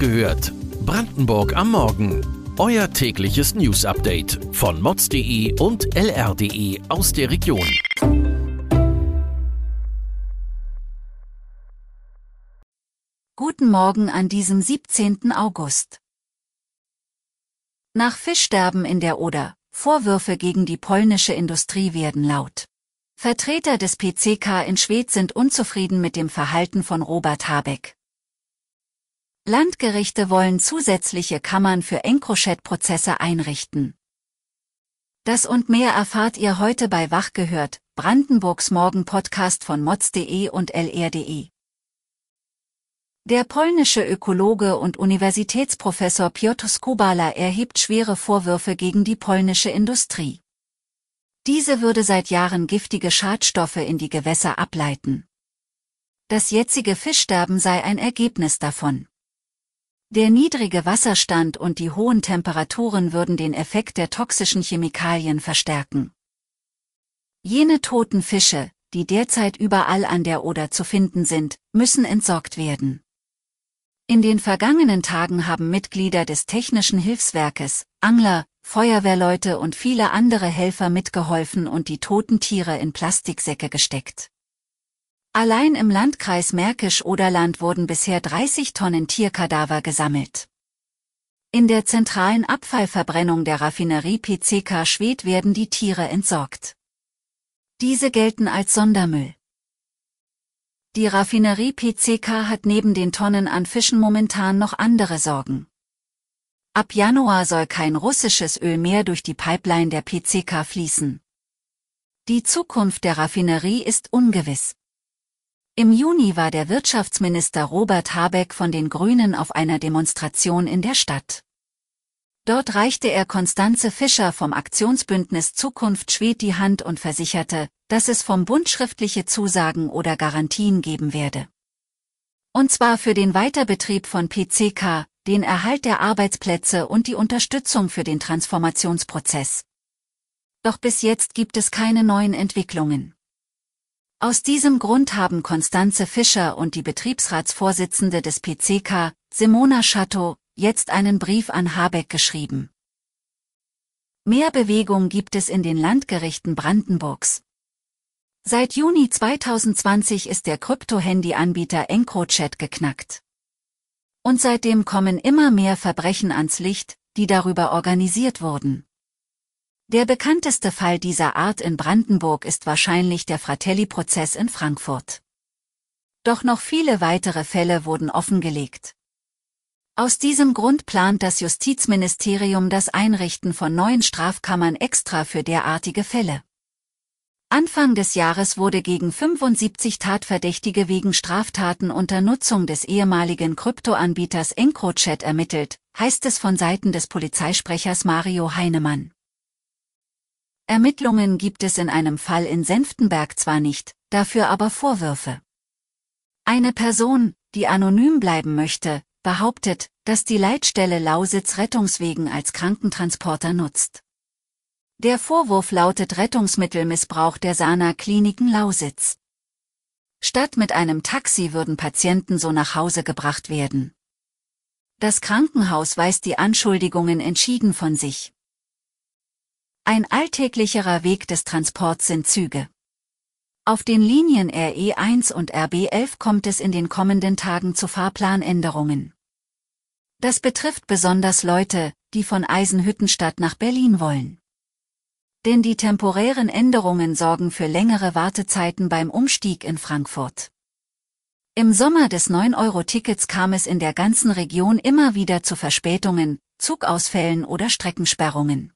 gehört. Brandenburg am Morgen. Euer tägliches News-Update von mods.de und lr.de aus der Region. Guten Morgen an diesem 17. August. Nach Fischsterben in der Oder, Vorwürfe gegen die polnische Industrie werden laut. Vertreter des PCK in Schwedt sind unzufrieden mit dem Verhalten von Robert Habeck. Landgerichte wollen zusätzliche Kammern für Encrochat-Prozesse einrichten. Das und mehr erfahrt ihr heute bei Wach gehört, Brandenburgs Morgen-Podcast von mods.de und lr.de. Der polnische Ökologe und Universitätsprofessor Piotr Skubala erhebt schwere Vorwürfe gegen die polnische Industrie. Diese würde seit Jahren giftige Schadstoffe in die Gewässer ableiten. Das jetzige Fischsterben sei ein Ergebnis davon. Der niedrige Wasserstand und die hohen Temperaturen würden den Effekt der toxischen Chemikalien verstärken. Jene toten Fische, die derzeit überall an der Oder zu finden sind, müssen entsorgt werden. In den vergangenen Tagen haben Mitglieder des Technischen Hilfswerkes, Angler, Feuerwehrleute und viele andere Helfer mitgeholfen und die toten Tiere in Plastiksäcke gesteckt. Allein im Landkreis Märkisch-Oderland wurden bisher 30 Tonnen Tierkadaver gesammelt. In der zentralen Abfallverbrennung der Raffinerie PCK Schwedt werden die Tiere entsorgt. Diese gelten als Sondermüll. Die Raffinerie PCK hat neben den Tonnen an Fischen momentan noch andere Sorgen. Ab Januar soll kein russisches Öl mehr durch die Pipeline der PCK fließen. Die Zukunft der Raffinerie ist ungewiss. Im Juni war der Wirtschaftsminister Robert Habeck von den Grünen auf einer Demonstration in der Stadt. Dort reichte er Konstanze Fischer vom Aktionsbündnis Zukunft Schwed die Hand und versicherte, dass es vom Bund schriftliche Zusagen oder Garantien geben werde. Und zwar für den Weiterbetrieb von PCK, den Erhalt der Arbeitsplätze und die Unterstützung für den Transformationsprozess. Doch bis jetzt gibt es keine neuen Entwicklungen. Aus diesem Grund haben Konstanze Fischer und die Betriebsratsvorsitzende des PCK, Simona Schatto, jetzt einen Brief an Habeck geschrieben. Mehr Bewegung gibt es in den Landgerichten Brandenburgs. Seit Juni 2020 ist der Krypto-Handy-Anbieter EncroChat geknackt. Und seitdem kommen immer mehr Verbrechen ans Licht, die darüber organisiert wurden. Der bekannteste Fall dieser Art in Brandenburg ist wahrscheinlich der Fratelli-Prozess in Frankfurt. Doch noch viele weitere Fälle wurden offengelegt. Aus diesem Grund plant das Justizministerium das Einrichten von neuen Strafkammern extra für derartige Fälle. Anfang des Jahres wurde gegen 75 Tatverdächtige wegen Straftaten unter Nutzung des ehemaligen Kryptoanbieters EncroChat ermittelt, heißt es von Seiten des Polizeisprechers Mario Heinemann. Ermittlungen gibt es in einem Fall in Senftenberg zwar nicht, dafür aber Vorwürfe. Eine Person, die anonym bleiben möchte, behauptet, dass die Leitstelle Lausitz Rettungswegen als Krankentransporter nutzt. Der Vorwurf lautet Rettungsmittelmissbrauch der Sana Kliniken Lausitz. Statt mit einem Taxi würden Patienten so nach Hause gebracht werden. Das Krankenhaus weist die Anschuldigungen entschieden von sich. Ein alltäglicherer Weg des Transports sind Züge. Auf den Linien RE1 und RB11 kommt es in den kommenden Tagen zu Fahrplanänderungen. Das betrifft besonders Leute, die von Eisenhüttenstadt nach Berlin wollen. Denn die temporären Änderungen sorgen für längere Wartezeiten beim Umstieg in Frankfurt. Im Sommer des 9-Euro-Tickets kam es in der ganzen Region immer wieder zu Verspätungen, Zugausfällen oder Streckensperrungen.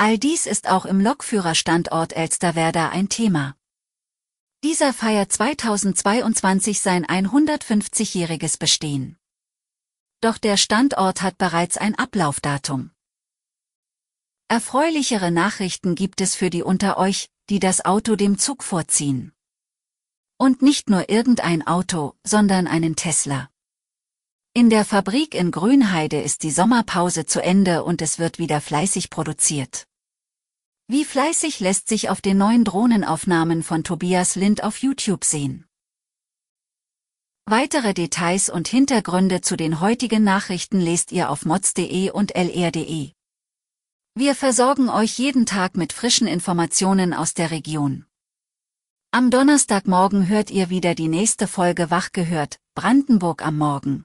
All dies ist auch im Lokführerstandort Elsterwerda ein Thema. Dieser feiert 2022 sein 150-jähriges Bestehen. Doch der Standort hat bereits ein Ablaufdatum. Erfreulichere Nachrichten gibt es für die unter euch, die das Auto dem Zug vorziehen. Und nicht nur irgendein Auto, sondern einen Tesla. In der Fabrik in Grünheide ist die Sommerpause zu Ende und es wird wieder fleißig produziert. Wie fleißig lässt sich auf den neuen Drohnenaufnahmen von Tobias Lind auf YouTube sehen. Weitere Details und Hintergründe zu den heutigen Nachrichten lest ihr auf mods.de und lr.de. Wir versorgen euch jeden Tag mit frischen Informationen aus der Region. Am Donnerstagmorgen hört ihr wieder die nächste Folge Wach gehört, Brandenburg am Morgen.